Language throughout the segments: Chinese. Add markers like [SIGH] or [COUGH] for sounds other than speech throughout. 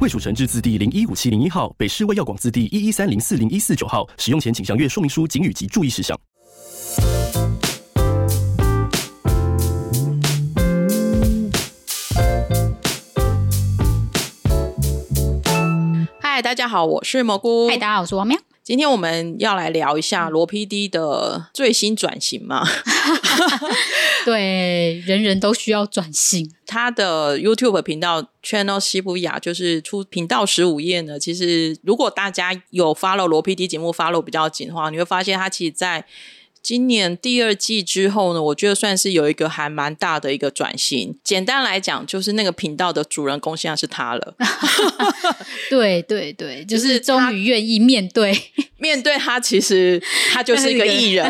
卫蜀成字字第零一五七零一号，北市卫药广字第一一三零四零一四九号。使用前请详阅说明书、警语及注意事项。嗨，大家好，我是蘑菇。嗨，大家好，我是王喵。今天我们要来聊一下罗 PD 的最新转型嘛？[LAUGHS] 对，人人都需要转型。他的 YouTube 频道 Channel 西布雅就是出频道十五页呢。其实，如果大家有 follow 罗 PD 节目 follow 比较紧的话，你会发现他其实在。今年第二季之后呢，我觉得算是有一个还蛮大的一个转型。简单来讲，就是那个频道的主人公现在是他了。对 [LAUGHS] 对对，[LAUGHS] 就是终于愿意面对 [LAUGHS] 面对他，其实他就是一个艺人。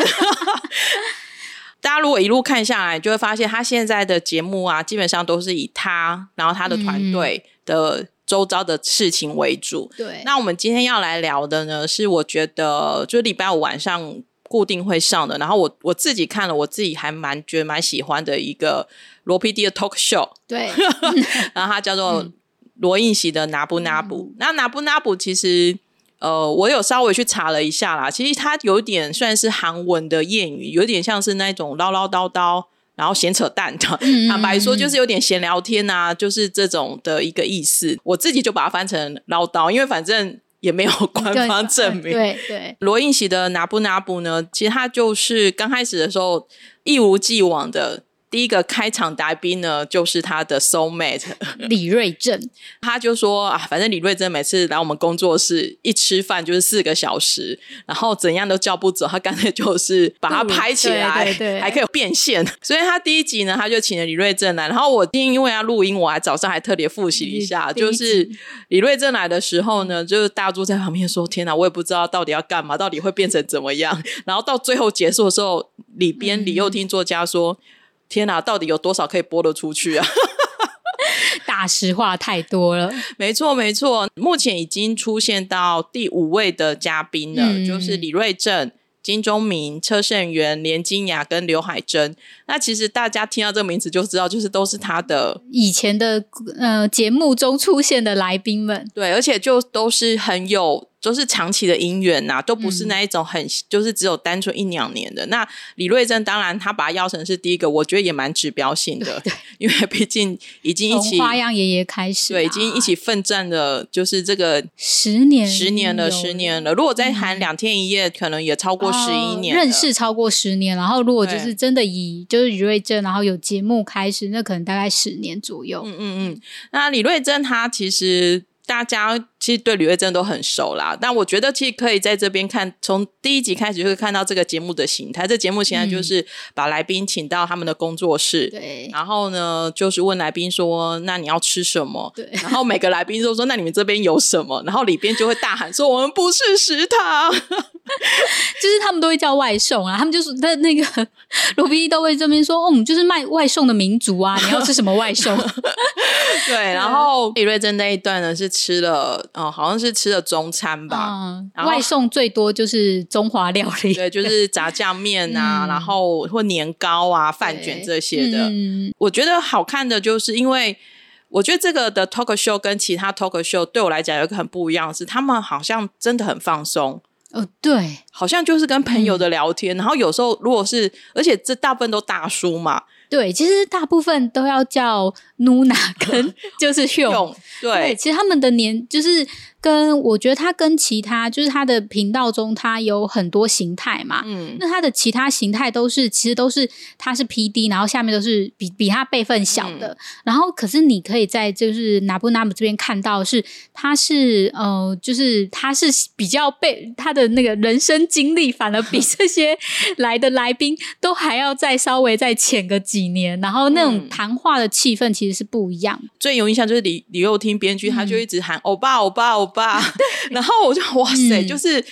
大家如果一路看下来，就会发现他现在的节目啊，基本上都是以他，然后他的团队的周遭的事情为主。对、嗯，那我们今天要来聊的呢，是我觉得就礼拜五晚上。固定会上的，然后我我自己看了，我自己还蛮觉得蛮喜欢的一个罗 PD 的 talk show，对，[LAUGHS] 然后它叫做罗应喜的拿不拿不，那拿不拿不其实呃，我有稍微去查了一下啦，其实它有点算是韩文的谚语，有点像是那种唠唠叨叨，然后闲扯淡的，坦白说就是有点闲聊天啊，就是这种的一个意思，我自己就把它翻成唠叨，因为反正。也没有 [LAUGHS] 官方证明。对对，罗应喜的拿不拿补呢？其实他就是刚开始的时候一如既往的。第一个开场嘉宾呢，就是他的 soul mate [LAUGHS] 李瑞正，他就说啊，反正李瑞正每次来我们工作室一吃饭就是四个小时，然后怎样都叫不走，他干脆就是把它拍起来，[LAUGHS] 对对对，还可以变现。所以他第一集呢，他就请了李瑞正来，然后我今天因为要录音，我还早上还特别复习一下，就是李瑞正来的时候呢，就是大猪在旁边说：“天哪，我也不知道到底要干嘛，到底会变成怎么样。”然后到最后结束的时候，里边李幼听作家说。嗯天哪，到底有多少可以播得出去啊？[LAUGHS] 大实话太多了。没错，没错，目前已经出现到第五位的嘉宾了，嗯、就是李瑞镇、金钟明、车胜元、连金雅跟刘海珍。那其实大家听到这个名字就知道，就是都是他的以前的呃节目中出现的来宾们。对，而且就都是很有。就是长期的姻缘呐，都不是那一种很、嗯、就是只有单纯一两年的。那李瑞珍当然他把他邀成是第一个，我觉得也蛮指标性的，对对，[LAUGHS] 因为毕竟已经一起花样爷爷开始、啊，对，已经一起奋战了，就是这个十年十年了，十年了。如果再含两天一夜，嗯、可能也超过十一年、哦。认识超过十年，然后如果就是真的以就是李瑞珍，然后有节目开始，那可能大概十年左右。嗯嗯嗯。那李瑞珍他其实。大家其实对吕慧珍都很熟啦，但我觉得其实可以在这边看，从第一集开始就会看到这个节目的形态。这节目现在就是把来宾请到他们的工作室，对、嗯，然后呢就是问来宾说：“那你要吃什么？”对，然后每个来宾都说：“那你们这边有什么？” [LAUGHS] 然后里边就会大喊说：“我们不是食堂。” [LAUGHS] 就是他们都会叫外送啊，他们就是在那个 [LAUGHS] 罗 PD 都会这边说：“哦，我们就是卖外送的民族啊，你要吃什么外送？”对，然后李瑞珍那一段呢是。吃了哦，好像是吃了中餐吧。嗯，外送最多就是中华料理，对，就是 [LAUGHS] 炸酱面啊，嗯、然后或年糕啊、饭卷这些的。嗯，我觉得好看的就是，因为我觉得这个的 talk show 跟其他 talk show 对我来讲有一个很不一样的是，他们好像真的很放松。哦，对，好像就是跟朋友的聊天。嗯、然后有时候如果是，而且这大部分都大叔嘛。对，其实大部分都要叫 Nuna [LAUGHS] 跟就是用对，对，其实他们的年就是。跟我觉得他跟其他就是他的频道中，他有很多形态嘛。嗯，那他的其他形态都是其实都是他是 PD，然后下面都是比比他辈分小的。嗯、然后可是你可以在就是拿布拿姆这边看到是他是呃就是他是比较被他的那个人生经历反而比这些来的来宾都还要再稍微再浅个几年，然后那种谈话的气氛其实是不一样。最有印象就是李李幼听编剧，他就一直喊欧巴欧巴欧。巴，[LAUGHS] 然后我就哇塞，嗯、就是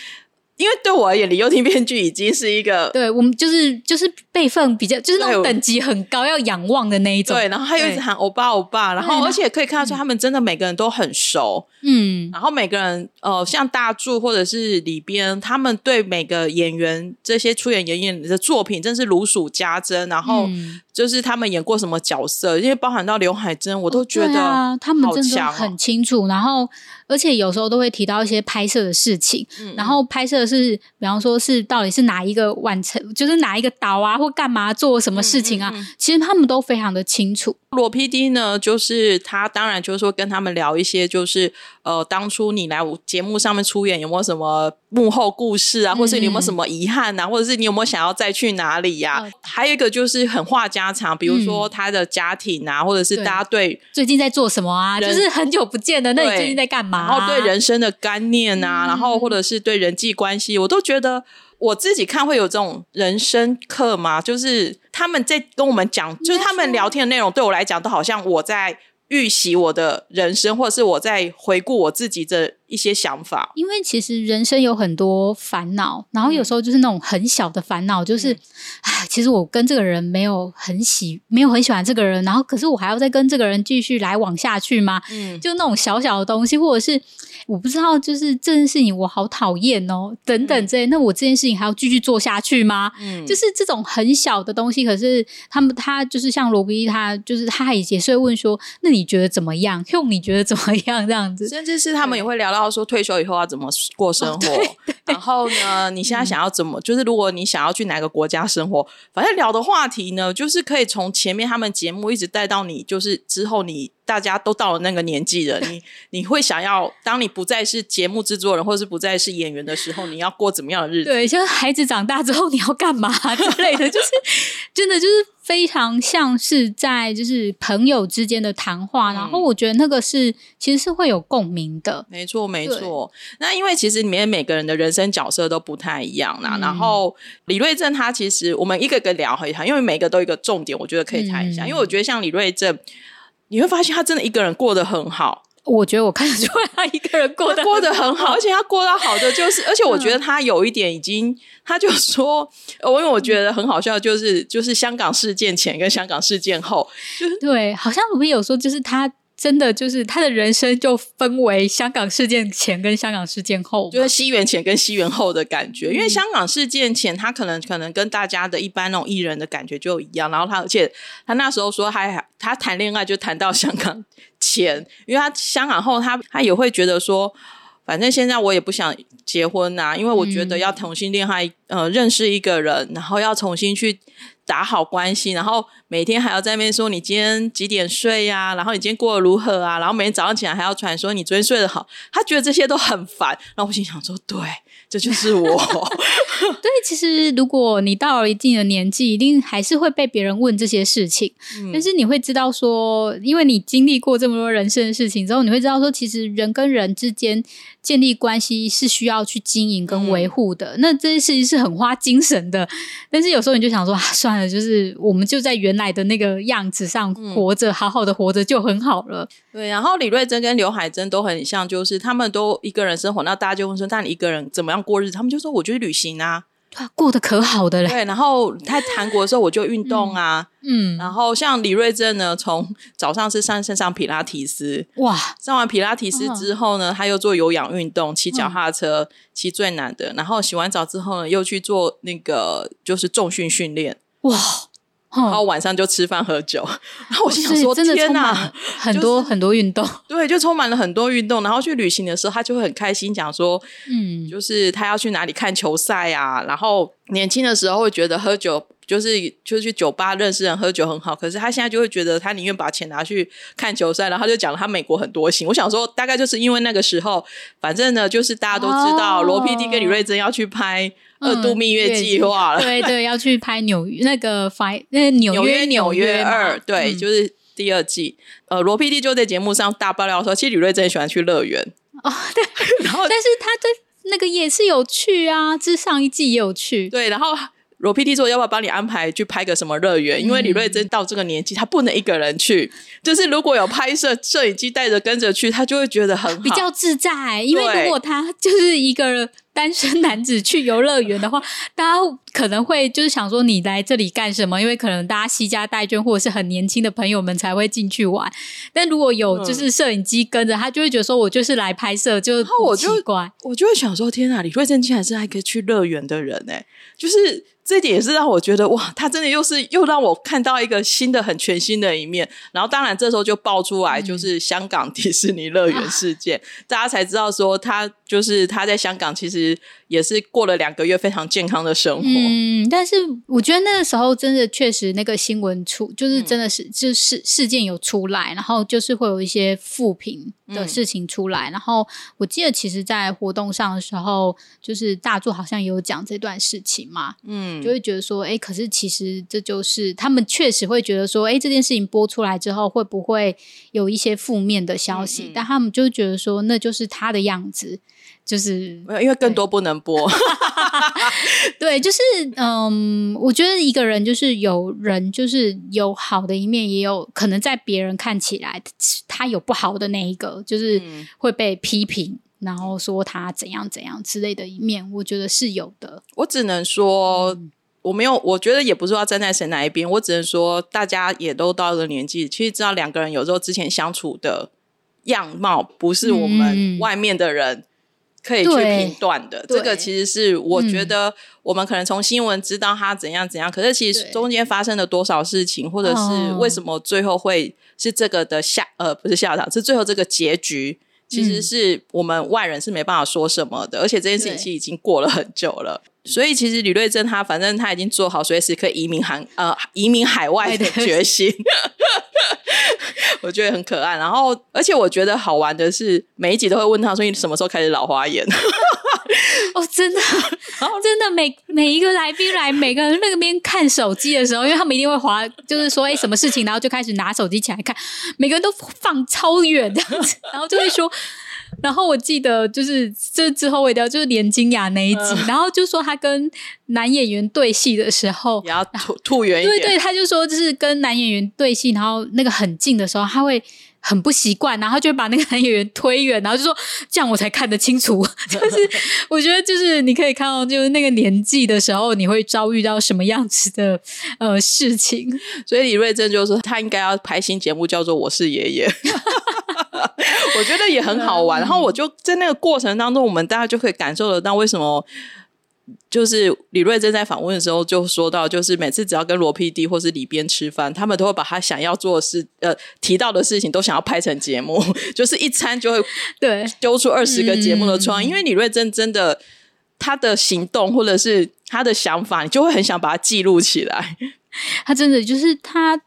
因为对我而言，李幼廷编剧已经是一个，对我们就是就是辈分比较，就是那种等级很高，要仰望的那一种。对，然后他又一直喊欧巴欧巴，然后而且可以看得出他们真的每个人都很熟，嗯，然后每个人呃，像大柱或者是里边，他们对每个演员这些出演演员的作品真是如数家珍，然后就是他们演过什么角色，因为包含到刘海珍，我都觉得、哦啊、他们真的很清楚，然后。而且有时候都会提到一些拍摄的事情，嗯、然后拍摄是，比方说是到底是哪一个完成，就是哪一个岛啊，或干嘛做什么事情啊，嗯嗯嗯、其实他们都非常的清楚。罗 PD 呢，就是他当然就是说跟他们聊一些，就是呃，当初你来我节目上面出演有没有什么幕后故事啊，或是你有没有什么遗憾啊，嗯、或者是你有没有想要再去哪里呀、还有一个就是很话家常，比如说他的家庭啊，嗯、或者是大家对，最近在做什么啊，就是很久不见的，那你最近在干嘛？然后对人生的观念啊，嗯、然后或者是对人际关系，我都觉得我自己看会有这种人生课嘛，就是他们在跟我们讲，就是他们聊天的内容，对我来讲都好像我在。预习我的人生，或者是我在回顾我自己的一些想法。因为其实人生有很多烦恼，然后有时候就是那种很小的烦恼，就是，哎、嗯，其实我跟这个人没有很喜，没有很喜欢这个人，然后可是我还要再跟这个人继续来往下去吗？嗯，就那种小小的东西，或者是。我不知道，就是这件事情我好讨厌哦，等等这些，嗯、那我这件事情还要继续做下去吗？嗯，就是这种很小的东西，可是他们他就是像罗宾，他就是他也也是会问说，那你觉得怎么样？用你觉得怎么样？[LAUGHS] 这样子，甚至是他们也会聊到说，退休以后要怎么过生活。哦、然后呢，你现在想要怎么？嗯、就是如果你想要去哪个国家生活，反正聊的话题呢，就是可以从前面他们节目一直带到你，就是之后你。大家都到了那个年纪了，[LAUGHS] 你你会想要，当你不再是节目制作人，或者是不再是演员的时候，你要过怎么样的日子？对，就是孩子长大之后你要干嘛 [LAUGHS] 之类的，就是真的就是非常像是在就是朋友之间的谈话，嗯、然后我觉得那个是其实是会有共鸣的。没错，没错。那因为其实里面每个人的人生角色都不太一样啦。嗯、然后李瑞正他其实我们一个个聊一下，因为每个都有一个重点，我觉得可以谈一下。嗯、因为我觉得像李瑞镇。你会发现他真的一个人过得很好，我觉得我看得出来他一个人过得过得很好，而且他过到好的就是，而且我觉得他有一点已经，他就说，我因为我觉得很好笑，就是就是香港事件前跟香港事件后，就是对，好像我们有说就是他。真的就是他的人生就分为香港事件前跟香港事件后，就是西元前跟西元后的感觉。嗯、因为香港事件前，他可能可能跟大家的一般那种艺人的感觉就一样。然后他，而且他那时候说他还他谈恋爱就谈到香港前，因为他香港后他他也会觉得说，反正现在我也不想结婚呐、啊，因为我觉得要重新恋爱，嗯、呃，认识一个人，然后要重新去。打好关系，然后每天还要在那边说你今天几点睡呀、啊？然后你今天过得如何啊？然后每天早上起来还要传说你昨天睡得好，他觉得这些都很烦。然后我心想说，对，这就是我。[LAUGHS] 对，其实如果你到了一定的年纪，一定还是会被别人问这些事情。嗯、但是你会知道说，因为你经历过这么多人生的事情之后，你会知道说，其实人跟人之间建立关系是需要去经营跟维护的。嗯、那这些事情是很花精神的。但是有时候你就想说，啊、算了。就是我们就在原来的那个样子上活着，嗯、好好的活着就很好了。对，然后李瑞珍跟刘海珍都很像，就是他们都一个人生活。那大家就问说：“那你一个人怎么样过日子？”他们就说：“我就去旅行啊。”他过得可好的嘞。对，然后在韩国的时候我就运动啊。嗯，然后像李瑞正呢，从早上是上身上皮拉提斯，哇，上完皮拉提斯之后呢，他又做有氧运动，骑脚踏车，骑最难的。然后洗完澡之后呢，又去做那个就是重训训练。哇，然后晚上就吃饭喝酒，[LAUGHS] 然后我心想说：“天哪，很多很多运动，[LAUGHS] 对，就充满了很多运动。然后去旅行的时候，他就会很开心，讲说，嗯，就是他要去哪里看球赛啊。然后年轻的时候会觉得喝酒就是就是去酒吧认识人喝酒很好，可是他现在就会觉得他宁愿把钱拿去看球赛。然后他就讲了他美国很多行。我想说，大概就是因为那个时候，反正呢，就是大家都知道罗 PD 跟李瑞珍要去拍。二度蜜月计划了，[LAUGHS] 对对，要去拍纽约那个纽约纽约纽约二，对，就是第二季。呃，罗 PD 就在节目上大爆料说，其实李瑞珍喜欢去乐园哦，对，然后但是他在那个也是有去啊，这上一季也有去，对，然后。罗 PD 说：“要不要帮你安排去拍个什么乐园？因为李瑞珍到这个年纪，他不能一个人去。就是如果有拍摄摄影机带着跟着去，他就会觉得很好比较自在。因为如果他就是一个人单身 [LAUGHS] 男子去游乐园的话，大家可能会就是想说你来这里干什么？因为可能大家惜家带眷或者是很年轻的朋友们才会进去玩。但如果有就是摄影机跟着、嗯、他，就会觉得说我就是来拍摄，就不奇怪。我就，我就会想说，天哪，李慧珍竟然是还可以去乐园的人哎，就是。这点也是让我觉得哇，他真的又是又让我看到一个新的、很全新的一面。然后，当然这时候就爆出来，就是香港迪士尼乐园事件，嗯、大家才知道说他就是他在香港其实也是过了两个月非常健康的生活。嗯，但是我觉得那个时候真的确实那个新闻出，就是真的是、嗯、就是事件有出来，然后就是会有一些负评的事情出来。嗯、然后我记得其实，在活动上的时候，就是大作好像也有讲这段事情嘛。嗯。就会觉得说，哎，可是其实这就是他们确实会觉得说，哎，这件事情播出来之后会不会有一些负面的消息？但他们就觉得说，那就是他的样子，就是因为更多不能播。[LAUGHS] 对，就是嗯，我觉得一个人就是有人就是有好的一面，也有可能在别人看起来他有不好的那一个，就是会被批评。然后说他怎样怎样之类的一面，我觉得是有的。我只能说，嗯、我没有，我觉得也不是说要站在谁哪一边。我只能说，大家也都到了年纪，其实知道两个人有时候之前相处的样貌，不是我们外面的人可以去评断的。嗯、这个其实是我觉得，我们可能从新闻知道他怎样怎样，可是其实中间发生了多少事情，或者是为什么最后会是这个的下呃，不是下场，是最后这个结局。其实是我们外人是没办法说什么的，嗯、而且这件事情其实已经过了很久了，所以其实李瑞珍他反正他已经做好随时可以移民韩呃移民海外的决心，[LAUGHS] 我觉得很可爱。然后，而且我觉得好玩的是，每一集都会问他说：“你什么时候开始老花眼？” [LAUGHS] 哦，真的，真的，每每一个来宾来，每个人那边看手机的时候，因为他们一定会滑，就是说，哎，什么事情，然后就开始拿手机起来看，每个人都放超远这样子，然后就会说，然后我记得就是这之后我一定要就是连金雅那一集，嗯、然后就说他跟男演员对戏的时候也要吐吐远一点，对对，他就说就是跟男演员对戏，然后那个很近的时候，他会。很不习惯，然后就把那个男演员推远，然后就说这样我才看得清楚。[LAUGHS] 就是我觉得，就是你可以看到，就是那个年纪的时候，你会遭遇到什么样子的呃事情。所以李瑞珍就说，他应该要拍新节目，叫做《我是爷爷》。[LAUGHS] 我觉得也很好玩。然后我就在那个过程当中，我们大家就可以感受得到为什么。就是李瑞珍在访问的时候就说到，就是每次只要跟罗 PD 或是李编吃饭，他们都会把他想要做的事，呃，提到的事情都想要拍成节目，[LAUGHS] 就是一餐就会对揪出二十个节目的创意。嗯、因为李瑞珍真的他的行动或者是他的想法，你就会很想把它记录起来。他真的就是他，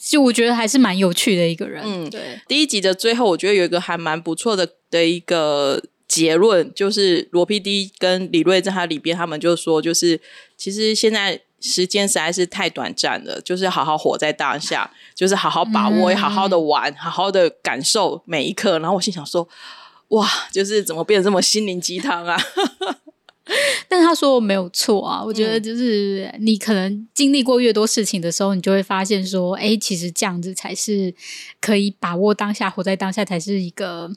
就我觉得还是蛮有趣的一个人。嗯，对。第一集的最后，我觉得有一个还蛮不错的的一个。结论就是罗 PD 跟李瑞在他里边他们就说，就是其实现在时间实在是太短暂了，就是好好活在当下，就是好好把握，好好的玩，好好的感受每一刻。然后我心想说，哇，就是怎么变得这么心灵鸡汤啊？[LAUGHS] [LAUGHS] 但他说我没有错啊，我觉得就是你可能经历过越多事情的时候，你就会发现说，哎，其实这样子才是可以把握当下，活在当下才是一个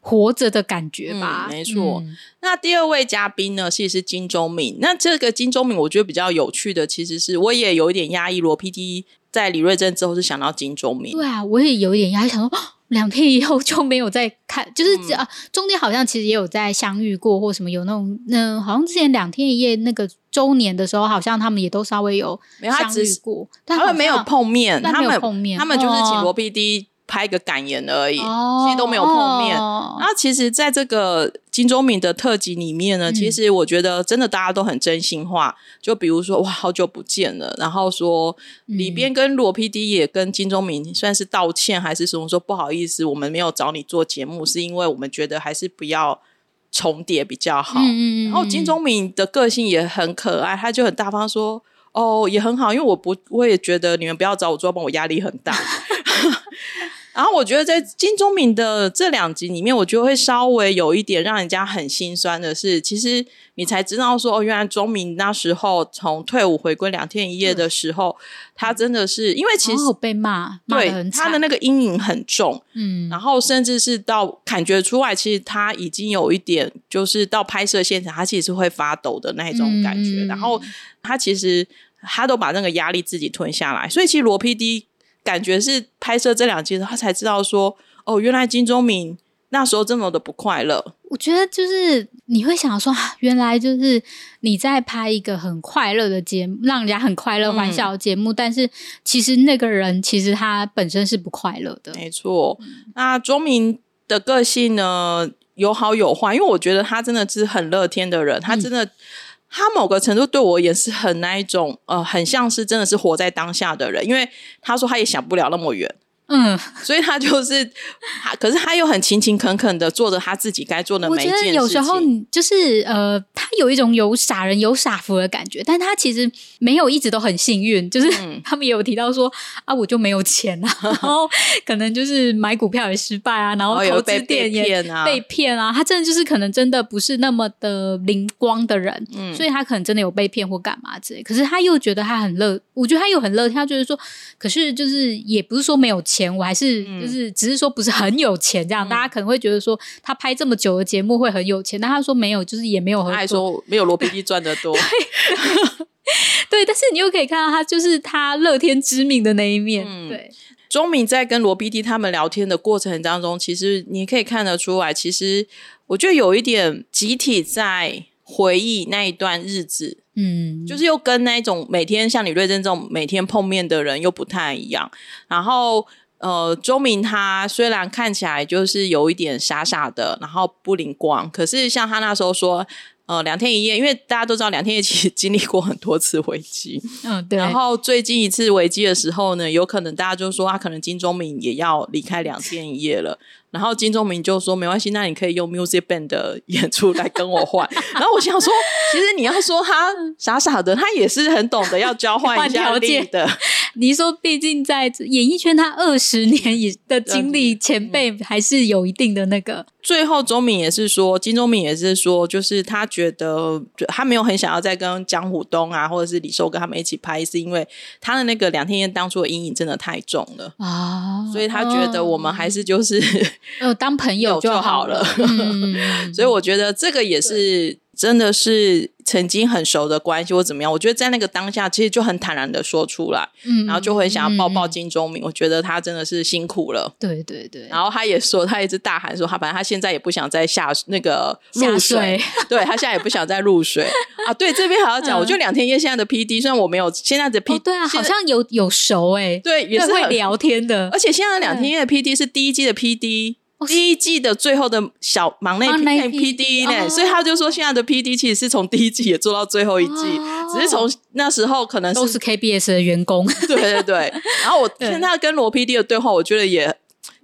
活着的感觉吧。嗯、没错。嗯、那第二位嘉宾呢，其实是金钟敏。那这个金钟敏，我觉得比较有趣的，其实是我也有一点压抑。罗 PD 在李瑞珍之后是想到金钟敏，对啊，我也有一点压抑，想说。两天以后就没有再看，就是啊，中间好像其实也有在相遇过，或什么有那种，那好像之前两天一夜那个周年的时候，好像他们也都稍微有相遇过，他们没有碰面，他们没有碰面，他们就是请罗 PD。拍一个感言而已，哦、其实都没有碰面。哦、然后，其实，在这个金钟敏的特辑里面呢，嗯、其实我觉得真的大家都很真心话。就比如说，哇，好久不见了。然后说里边跟罗 PD 也跟金钟敏算是道歉，还是什么说不好意思，我们没有找你做节目，是因为我们觉得还是不要重叠比较好。嗯、然后金钟敏的个性也很可爱，他就很大方说，哦，也很好，因为我不，我也觉得你们不要找我做，帮我压力很大。然后我觉得在金钟敏的这两集里面，我觉得会稍微有一点让人家很心酸的是，其实你才知道说，哦，原来钟明那时候从退伍回归两天一夜的时候，嗯、他真的是因为其实被骂，对他的那个阴影很重，嗯，然后甚至是到感觉出来，其实他已经有一点，就是到拍摄现场，他其实是会发抖的那种感觉，嗯、然后他其实他都把那个压力自己吞下来，所以其实罗 PD。感觉是拍摄这两集，他才知道说，哦，原来金钟敏那时候这么的不快乐。我觉得就是你会想说，原来就是你在拍一个很快乐的节目，让人家很快乐、欢笑的节目，嗯，但是其实那个人其实他本身是不快乐的。没错，那钟明的个性呢，有好有坏，因为我觉得他真的是很乐天的人，他真的。嗯他某个程度对我也是很那一种，呃，很像是真的是活在当下的人，因为他说他也想不了那么远。嗯，[LAUGHS] 所以他就是，他可是他又很勤勤恳恳的做着他自己该做的每一件事情。我觉得有时候就是呃，他有一种有傻人有傻福的感觉，但他其实没有一直都很幸运。就是、嗯、[LAUGHS] 他们也有提到说啊，我就没有钱啊，然后 [LAUGHS] 可能就是买股票也失败啊，然后投资店也被骗啊。他真的就是可能真的不是那么的灵光的人，嗯，所以他可能真的有被骗或干嘛之类。可是他又觉得他很乐，我觉得他又很乐，他觉得说，可是就是也不是说没有钱。钱我还是就是只是说不是很有钱这样，嗯、大家可能会觉得说他拍这么久的节目会很有钱，但他说没有，就是也没有很。他还说没有罗 PD 赚的多。[LAUGHS] 对，但是你又可以看到他就是他乐天知命的那一面。嗯、对，钟敏在跟罗 PD 他们聊天的过程当中，其实你可以看得出来，其实我觉得有一点集体在回忆那一段日子。嗯，就是又跟那种每天像李瑞珍这种每天碰面的人又不太一样，然后。呃，周明他虽然看起来就是有一点傻傻的，然后不灵光，可是像他那时候说，呃，两天一夜，因为大家都知道两天一夜其实 [LAUGHS] 经历过很多次危机，嗯，对。然后最近一次危机的时候呢，有可能大家就说他可能金钟明也要离开两天一夜了。然后金钟明就说：“没关系，那你可以用 music band 的演出来跟我换。[LAUGHS] ”然后我想说，其实你要说他 [LAUGHS] 傻傻的，他也是很懂得要交换 [LAUGHS] 一下条件的。你说，毕竟在演艺圈，他二十年以的经历，前辈还是有一定的那个。最后，钟敏也是说，金钟敏也是说，就是他觉得，他没有很想要再跟江虎东啊，或者是李寿跟他们一起拍，是因为他的那个两天一夜当初的阴影真的太重了啊，所以他觉得我们还是就是。呃，当朋友就好了。[LAUGHS] 嗯、所以我觉得这个也是真的是曾经很熟的关系，或怎么样？我觉得在那个当下，其实就很坦然的说出来，嗯，然后就会想要抱抱金钟明。嗯、我觉得他真的是辛苦了。对对对。然后他也说，他一直大喊说，他反正他现在也不想再下那个入水，水 [LAUGHS] 对他现在也不想再入水 [LAUGHS] 啊。对，这边还要讲，嗯、我就两天一夜现在的 PD，虽然我没有现在的哦、对啊，好像有有熟哎、欸，对，也是会聊天的。而且现在两天一夜的 PD 是第一季的 PD。第一季的最后的小忙内 P D 呢，哦、所以他就说现在的 P D 其实是从第一季也做到最后一季，哦、只是从那时候可能是都是 K B S 的员工，[LAUGHS] 对对对。然后我听他跟罗 P D 的对话，我觉得也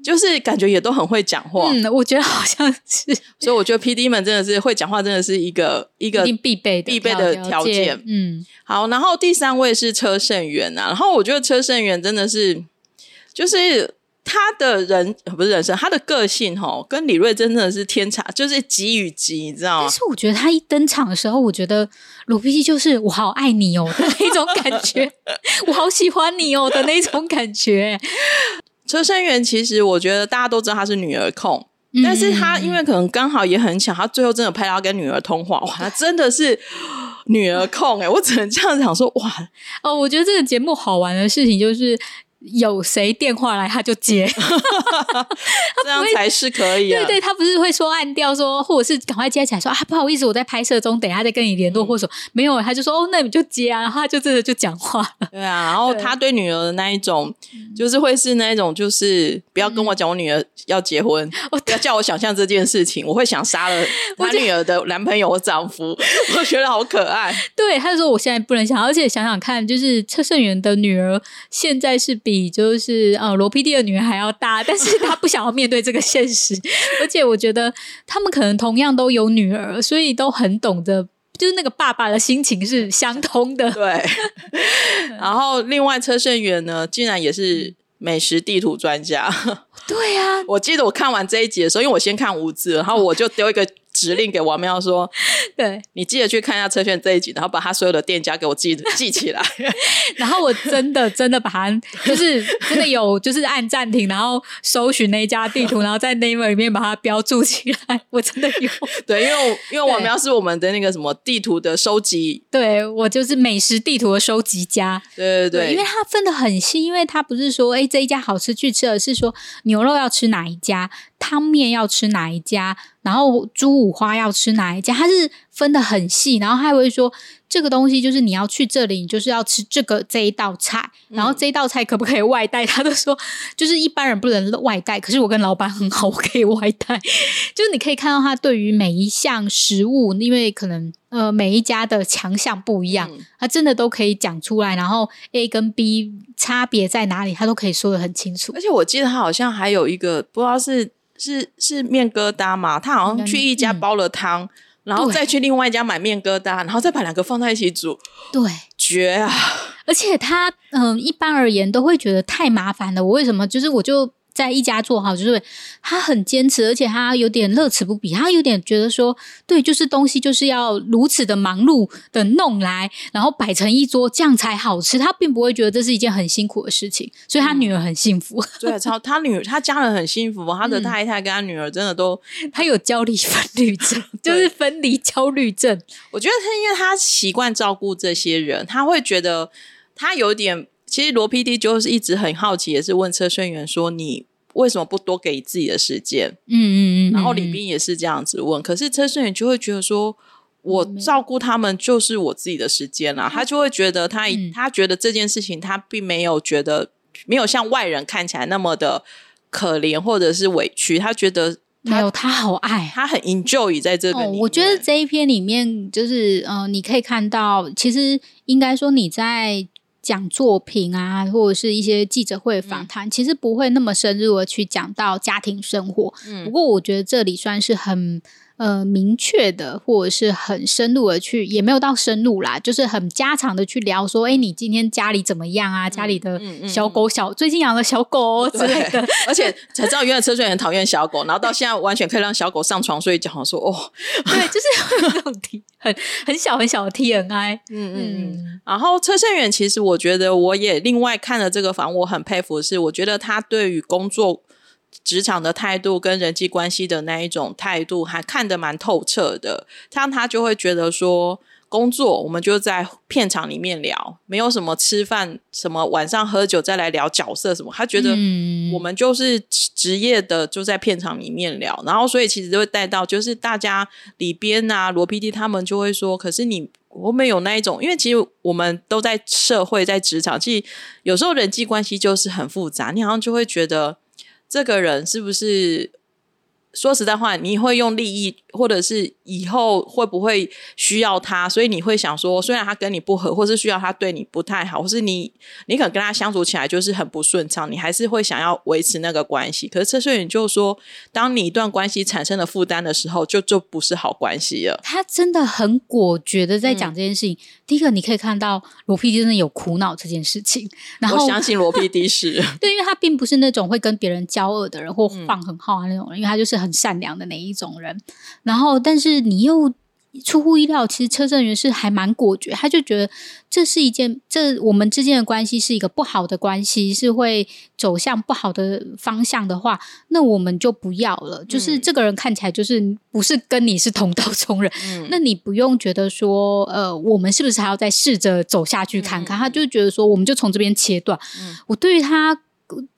就是感觉也都很会讲话。嗯，我觉得好像是，所以我觉得 P D 们真的是会讲话，真的是一个一个必备必备的条件。嗯，好，然后第三位是车胜元啊，然后我觉得车胜元真的是就是。他的人不是人生，他的个性哦，跟李瑞真的是天差，就是极与极，你知道吗？但是我觉得他一登场的时候，我觉得罗 PD 就是我好爱你哦的那种感觉，[LAUGHS] 我好喜欢你哦的那种感觉。车胜元其实我觉得大家都知道他是女儿控，嗯、但是他因为可能刚好也很巧，他最后真的拍到跟女儿通话，哇，他真的是女儿控哎、欸，我只能这样讲说哇哦，我觉得这个节目好玩的事情就是。有谁电话来他就接，[LAUGHS] 这样才是可以、啊。对对，他不是会说按掉说，或者是赶快接起来说啊，不好意思，我在拍摄中，等一下再跟你联络，嗯、或者说没有，他就说哦，那你就接啊，然后他就真的就讲话了。对啊，然后他对女儿的那一种，就是会是那一种，就是不要跟我讲我女儿要结婚，嗯、不要叫我想象这件事情，我会想杀了 [LAUGHS] 他女儿的男朋友或丈夫，[LAUGHS] 我觉得好可爱。对，他就说我现在不能想，而且想想看，就是车胜元的女儿现在是比。比就是呃罗 PD 的女儿还要大，但是他不想要面对这个现实，[LAUGHS] 而且我觉得他们可能同样都有女儿，所以都很懂得，就是那个爸爸的心情是相通的。[LAUGHS] 对，然后另外车胜元呢，竟然也是。美食地图专家。对呀、啊，我记得我看完这一集的时候，因为我先看无字，然后我就丢一个。指令给王喵说：“ [LAUGHS] 对，你记得去看一下车炫这一集，然后把他所有的店家给我记记起来。[LAUGHS] 然后我真的真的把它，就是真的有，就是按暂停，然后搜寻那一家地图，然后在 Naver 里面把它标注起来。我真的有，[LAUGHS] 对，因为因为王喵是我们的那个什么地图的收集，对我就是美食地图的收集家。对对对，对，因为他分的很细，因为他不是说哎这一家好吃去吃，而是说牛肉要吃哪一家。”汤面要吃哪一家？然后猪五花要吃哪一家？它是分的很细，然后他还会说这个东西就是你要去这里，你就是要吃这个这一道菜，然后这一道菜可不可以外带？他都说就是一般人不能外带，可是我跟老板很好，我可以外带。就是你可以看到他对于每一项食物，因为可能呃每一家的强项不一样，他真的都可以讲出来，然后 A 跟 B 差别在哪里，他都可以说的很清楚。而且我记得他好像还有一个不知道是。是是面疙瘩嘛？他好像去一家煲了汤，嗯、然后再去另外一家买面疙瘩，然后再把两个放在一起煮。对，绝啊！而且他嗯、呃，一般而言都会觉得太麻烦了。我为什么？就是我就。在一家做好，就是他很坚持，而且他有点乐此不疲。他有点觉得说，对，就是东西就是要如此的忙碌的弄来，然后摆成一桌，这样才好吃。他并不会觉得这是一件很辛苦的事情，所以他女儿很幸福。嗯、对，超他女儿，他家人很幸福。他的太太跟他女儿真的都，他有焦虑分离症，[LAUGHS] 就是分离焦虑症。我觉得他因为他习惯照顾这些人，他会觉得他有点。其实罗 PD 就是一直很好奇，也是问车胜元说：“你为什么不多给自己的时间？”嗯嗯嗯。然后李斌也是这样子问，可是车顺元就会觉得说：“我照顾他们就是我自己的时间啦。”他就会觉得他他觉得这件事情他并没有觉得没有像外人看起来那么的可怜或者是委屈，他觉得他没有他好爱，他很 enjoy 在这个。哦，我觉得这一篇里面就是嗯、呃，你可以看到，其实应该说你在。讲作品啊，或者是一些记者会访谈，嗯，其实不会那么深入的去讲到家庭生活。嗯，不过我觉得这里算是很。呃，明确的或者是很深入的去，也没有到深入啦，就是很家常的去聊说，哎，你今天家里怎么样啊？嗯、家里的小狗小、嗯、最近养了小狗之类的，而且才知道原来车炫很讨厌小狗，然后到现在完全可以让小狗上床睡觉，说哦，对，就是那种 T 很很小很小的 TNI，嗯嗯嗯。然后车胜元其实我觉得我也另外看了这个房，我很佩服的是，我觉得他对于工作。职场的态度跟人际关系的那一种态度，还看得蛮透彻的。这样他就会觉得说，工作我们就在片场里面聊，没有什么吃饭、什么晚上喝酒再来聊角色什么。他觉得我们就是职业的，就在片场里面聊。然后，所以其实就会带到，就是大家里边啊，罗 PD 他们就会说，可是你我们有那一种，因为其实我们都在社会，在职场，其实有时候人际关系就是很复杂，你好像就会觉得。这个人是不是？说实在话，你会用利益，或者是以后会不会需要他？所以你会想说，虽然他跟你不合，或是需要他对你不太好，或是你你可能跟他相处起来就是很不顺畅，你还是会想要维持那个关系。可是车胜元就说，当你一段关系产生了负担的时候，就就不是好关系了。他真的很果决的在讲这件事情。嗯、第一个，你可以看到罗 PD 真的有苦恼这件事情。然后我相信罗 PD 是 [LAUGHS] 对，因为他并不是那种会跟别人交恶的人，或放很好的那种人，嗯、因为他就是很。很善良的那一种人，然后，但是你又出乎意料，其实车震元是还蛮果决，他就觉得这是一件，这我们之间的关系是一个不好的关系，是会走向不好的方向的话，那我们就不要了。嗯、就是这个人看起来就是不是跟你是同道中人，嗯、那你不用觉得说，呃，我们是不是还要再试着走下去看看？嗯、他就觉得说，我们就从这边切断。嗯、我对于他。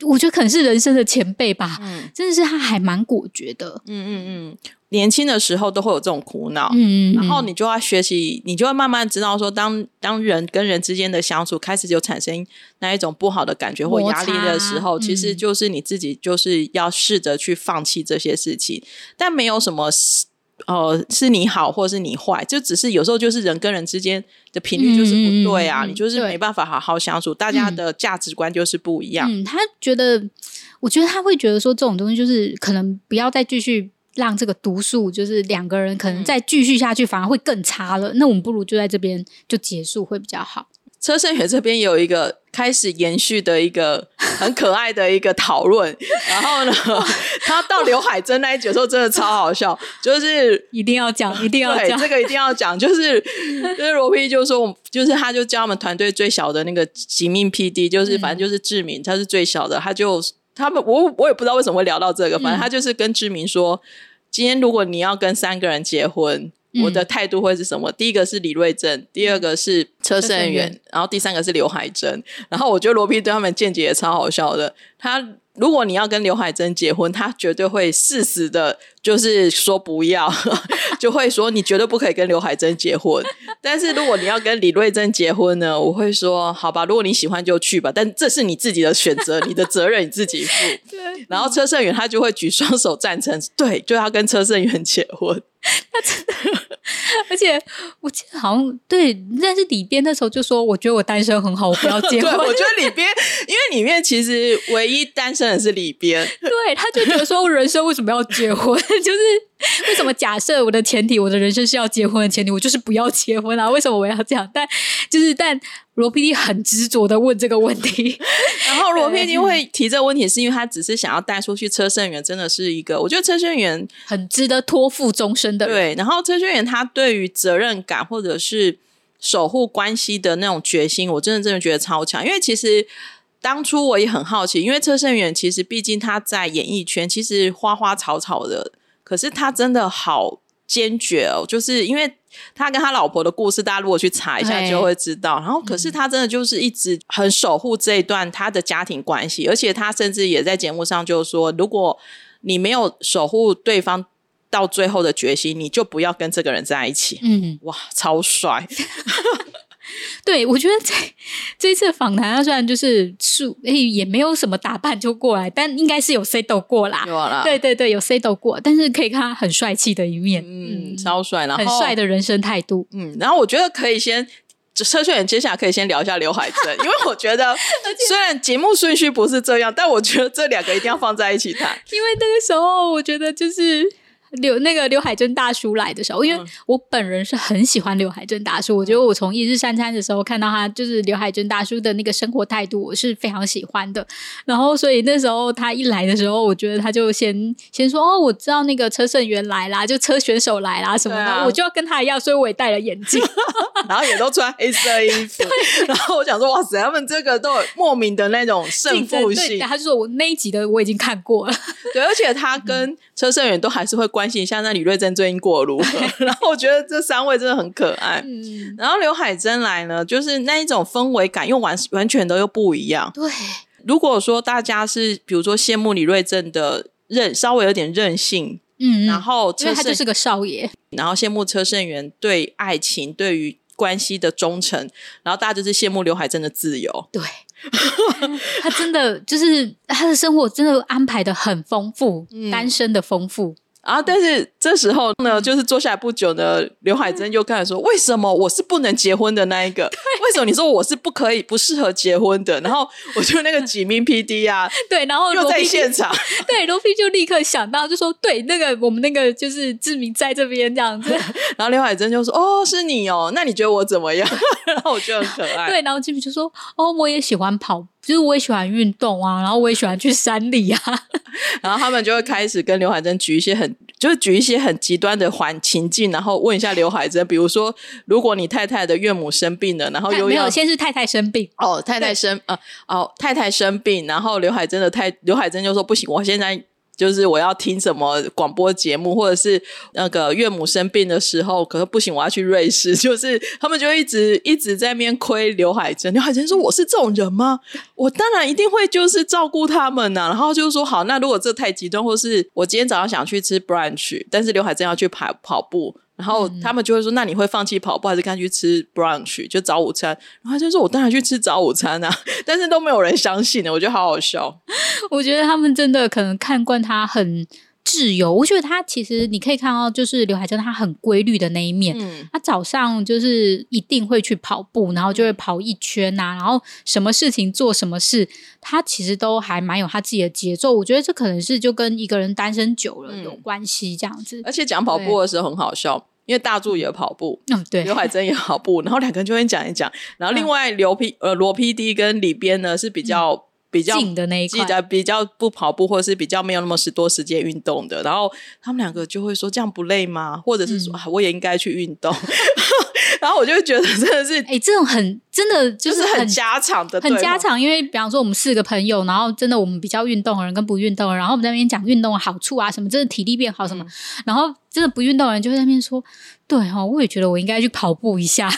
我觉得可能是人生的前辈吧，嗯，真的是他还蛮果决的，嗯嗯嗯，年轻的时候都会有这种苦恼，嗯，嗯，然后你就要学习，你就会慢慢知道说当，当当人跟人之间的相处开始就产生那一种不好的感觉或压力的时候，其实就是你自己就是要试着去放弃这些事情，嗯，但没有什么。哦，是你好，或者是你坏，就只是有时候就是人跟人之间的频率就是不对啊，嗯、你就是没办法好好相处，大家的价值观就是不一样。嗯，他觉得，我觉得他会觉得说这种东西就是可能不要再继续让这个毒素，就是两个人可能再继续下去反而会更差了。嗯、那我们不如就在这边就结束会比较好。车胜元这边有一个开始延续的一个很可爱的一个讨论，然后呢，[LAUGHS] 他到刘海珍那一集的时候真的超好笑，就是一定要讲，[LAUGHS] 一定要讲这个一定要讲，就是就是罗 P 就说，就是他就叫我们团队最小的那个警命 PD，就是反正就是志明，他是最小的，他就他们我我也不知道为什么会聊到这个，反正他就是跟志明说，今天如果你要跟三个人结婚。我的态度会是什么？第一个是李瑞珍，第二个是车胜元，然后第三个是刘海珍。然后我觉得罗宾对他们见解也超好笑的。他如果你要跟刘海珍结婚，他绝对会誓死的，就是说不要，[LAUGHS] 就会说你绝对不可以跟刘海珍结婚。但是如果你要跟李瑞珍结婚呢，我会说好吧，如果你喜欢就去吧，但这是你自己的选择，你的责任你自己负。对。然后车胜元他就会举双手赞成，对，就要跟车胜元结婚。[LAUGHS] 他真的，而且我记得好像对，但是里边那时候就说，我觉得我单身很好，我不要结婚。[LAUGHS] 对，我觉得里边，因为里面其实唯一单身的是里边，[LAUGHS] 对，他就觉得说，人生为什么要结婚？[LAUGHS] 就是为什么假设我的前提，我的人生是要结婚的前提，我就是不要结婚啊？为什么我要这样？但就是但。罗 PD 很执着的问这个问题，[LAUGHS] 然后罗 PD 会提这个问题，是因为他只是想要带出去车胜元真的是一个，我觉得车胜元很值得托付终身的人。对，然后车胜元他对于责任感或者是守护关系的那种决心，我真的真的觉得超强。因为其实当初我也很好奇，因为车胜元其实毕竟他在演艺圈其实花花草草的，可是他真的好坚决哦，就是因为。他跟他老婆的故事，大家如果去查一下就会知道。然后，可是他真的就是一直很守护这一段他的家庭关系，而且他甚至也在节目上就说：如果你没有守护对方到最后的决心，你就不要跟这个人在一起。嗯，哇，超帅。[LAUGHS] [LAUGHS] 对，我觉得这这一次访谈，他虽然就是素，哎，也没有什么打扮就过来，但应该是有 settle 过啦。有啦，对对对，有 settle 过，但是可以看他很帅气的一面，嗯，嗯超帅，然后很帅的人生态度，嗯，然后我觉得可以先车胜元接下来可以先聊一下刘海珍，[LAUGHS] 因为我觉得虽然节目顺序不是这样，但我觉得这两个一定要放在一起谈，因为那个时候我觉得就是。刘那个刘海珍大叔来的时候，因为我本人是很喜欢刘海珍大叔，嗯、我觉得我从一日三餐的时候看到他，就是刘海珍大叔的那个生活态度，我是非常喜欢的。然后，所以那时候他一来的时候，我觉得他就先先说哦，我知道那个车胜元来啦，就车选手来啦什么的，啊、我就要跟他一样，所以我也戴了眼镜，[LAUGHS] 然后也都穿黑色衣服。然后我想说，哇塞，他们这个都有莫名的那种胜负性。他就说我那一集的我已经看过了，对，而且他跟车胜元都还是会关心一下那李瑞珍最近过得如何，[LAUGHS] 然后我觉得这三位真的很可爱。嗯，然后刘海珍来呢，就是那一种氛围感又完完全都又不一样。对，如果说大家是比如说羡慕李瑞珍的任，稍微有点任性，嗯，然后因为他就是个少爷，然后羡慕车胜元对爱情对于关系的忠诚，然后大家就是羡慕刘海珍的自由。[LAUGHS] 对。他真的就是他的生活真的安排的很丰富，嗯、单身的丰富。啊！但是这时候呢，就是坐下来不久呢，刘海珍又开始说：“为什么我是不能结婚的那一个？为什么你说我是不可以、不适合结婚的？”然后我就那个几名 PD 啊，[LAUGHS] 对，然后又在现场，[LAUGHS] 对，罗 P 就立刻想到，就说：“对，那个我们那个就是志明在这边这样子。[LAUGHS] ”然后刘海珍就说：“哦，是你哦，那你觉得我怎么样？”然后我觉得很可爱。对，然后志明就说：“哦，我也喜欢跑。”就是我也喜欢运动啊，然后我也喜欢去山里啊，[LAUGHS] 然后他们就会开始跟刘海珍举一些很，就是举一些很极端的环情境，然后问一下刘海珍，比如说，如果你太太的岳母生病了，然后又要没有，先是太太生病哦，太太生呃哦，太太生病，然后刘海珍的太刘海珍就说不行，我现在。就是我要听什么广播节目，或者是那个岳母生病的时候，可是不行，我要去瑞士。就是他们就一直一直在那边亏刘海珍。刘海珍说：“我是这种人吗？[LAUGHS] 我当然一定会就是照顾他们呐、啊。”然后就说：“好，那如果这太极端，或是我今天早上想去吃 brunch，但是刘海珍要去跑跑步。”然后他们就会说：“那你会放弃跑步，还是干脆去吃 brunch 就早午餐？”然后他就说：“我当然去吃早午餐啊！” [LAUGHS] 但是都没有人相信的，我觉得好好笑。[LAUGHS] 我觉得他们真的可能看惯他很。自由，我觉得他其实你可以看到，就是刘海珍他很规律的那一面。嗯，他早上就是一定会去跑步，然后就会跑一圈呐、啊，然后什么事情做什么事，他其实都还蛮有他自己的节奏。我觉得这可能是就跟一个人单身久了有关系这样子。而且讲跑步的时候很好笑。因为大柱也跑步，嗯，对，刘海珍也跑步，然后两个人就会讲一讲。然后另外刘 P 呃罗 PD 跟里边呢是比较、嗯、比较近的那一块，比较不跑步或者是比较没有那么多时间运动的。然后他们两个就会说这样不累吗？或者是说、嗯啊、我也应该去运动。然后我就会觉得真的是，哎、欸，这种很真的就是很，就是很家常的，很家常。因为比方说我们四个朋友，然后真的我们比较运动的人跟不运动的人，然后我们在那边讲运动的好处啊，什么真的体力变好什么，嗯、然后真的不运动的人就会在那边说。对哈，我也觉得我应该去跑步一下，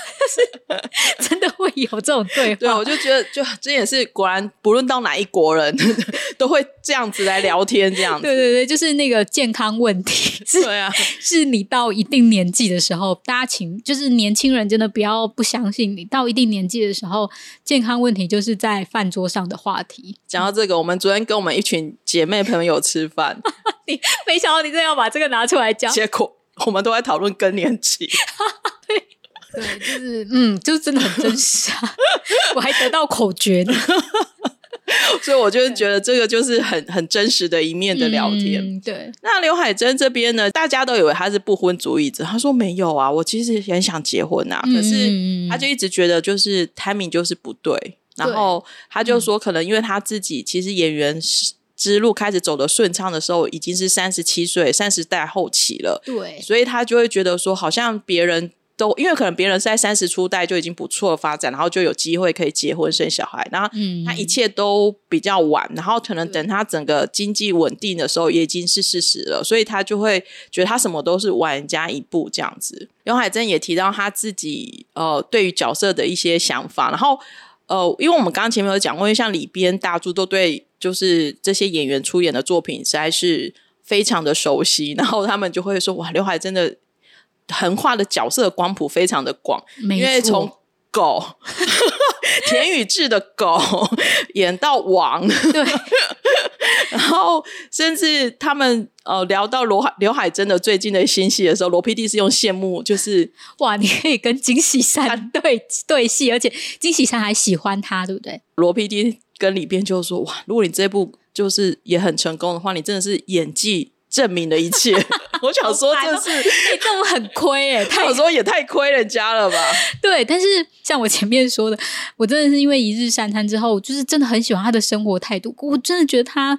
[LAUGHS] 真的会有这种对话。对，我就觉得，就这也是果然，不论到哪一国人 [LAUGHS] 都会这样子来聊天，这样子。对对对，就是那个健康问题。对啊，是你到一定年纪的时候，大家请就是年轻人真的不要不相信你，到一定年纪的时候，健康问题就是在饭桌上的话题。讲到这个，我们昨天跟我们一群姐妹朋友吃饭，你 [LAUGHS] 没想到你真的要把这个拿出来讲，结果。我们都在讨论更年期，对 [LAUGHS] 对，就是嗯，就真的很真实啊！[LAUGHS] 我还得到口诀呢，所以我就是觉得这个就是很很真实的一面的聊天。嗯、对，那刘海珍这边呢，大家都以为他是不婚主义者，他说没有啊，我其实很想结婚啊，可是他就一直觉得就是 timing 就是不对，对，然后他就说可能因为他自己其实演员是。之路开始走的顺畅的时候，已经是三十七岁，三十代后期了。对，所以他就会觉得说，好像别人都因为可能别人是在三十初代就已经不错的发展，然后就有机会可以结婚生小孩，然后他一切都比较晚，然后可能等他整个经济稳定的时候，也已经是事实了，所以他就会觉得他什么都是晚人家一步这样子。刘海珍也提到他自己呃对于角色的一些想法，然后呃，因为我们刚刚前面有讲过，因为像里边大柱都对。就是这些演员出演的作品实在是非常的熟悉，然后他们就会说：“哇，刘海真的横跨的角色光谱非常的广，因为从狗 [LAUGHS] 田宇智的狗演到王，对，然后甚至他们呃聊到罗海刘海珍的最近的新戏的时候，罗 PD 是用羡慕，就是 [LAUGHS] 哇，你可以跟金喜善对对戏，而且金喜善还喜欢他，对不对？罗 PD。跟里边就说哇，如果你这部就是也很成功的话，你真的是演技证明了一切。[LAUGHS] 我想说这是，这这种很亏哎，他有时候也太亏人家了吧？对，但是像我前面说的，我真的是因为一日三餐之后，就是真的很喜欢他的生活态度，我真的觉得他。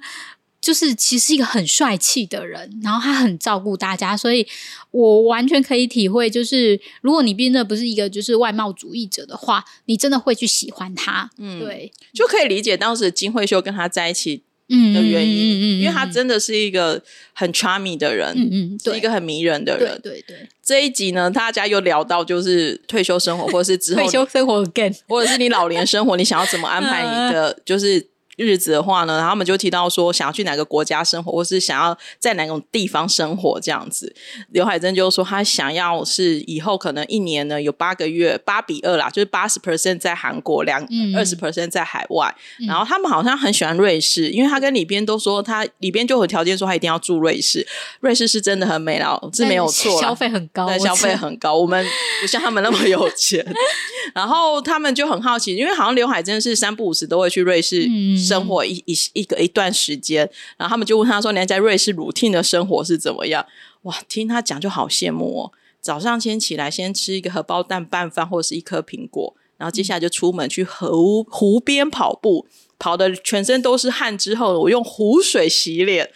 就是其实是一个很帅气的人，然后他很照顾大家，所以我完全可以体会，就是如果你真的不是一个就是外貌主义者的话，你真的会去喜欢他。嗯，对，就可以理解当时金惠秀跟他在一起的原因，嗯嗯嗯嗯、因为他真的是一个很 charming 的人，嗯嗯，是一个很迷人的人。对对，对。这一集呢，大家又聊到就是退休生活，或者是之后 [LAUGHS] 退休生活 again，或者是你老年生活，你想要怎么安排你的 [LAUGHS] 就是。日子的话呢，然后他们就提到说，想要去哪个国家生活，或是想要在哪种地方生活这样子。刘海珍就说，他想要是以后可能一年呢有八个月，八比二啦，就是八十 percent 在韩国，两二十 percent 在海外。嗯、然后他们好像很喜欢瑞士，因为他跟里边都说，他里边就有条件说他一定要住瑞士。瑞士是真的很美了，是没有错，消费很高，对，消费很高。我们不像他们那么有钱。[LAUGHS] 然后他们就很好奇，因为好像刘海珍是三不五时都会去瑞士。嗯生活一一一个一段时间，然后他们就问他说：“你在瑞士 routine 的生活是怎么样？”哇，听他讲就好羡慕哦。早上先起来，先吃一个荷包蛋拌饭或者是一颗苹果，然后接下来就出门去湖湖边跑步，跑的全身都是汗之后，我用湖水洗脸。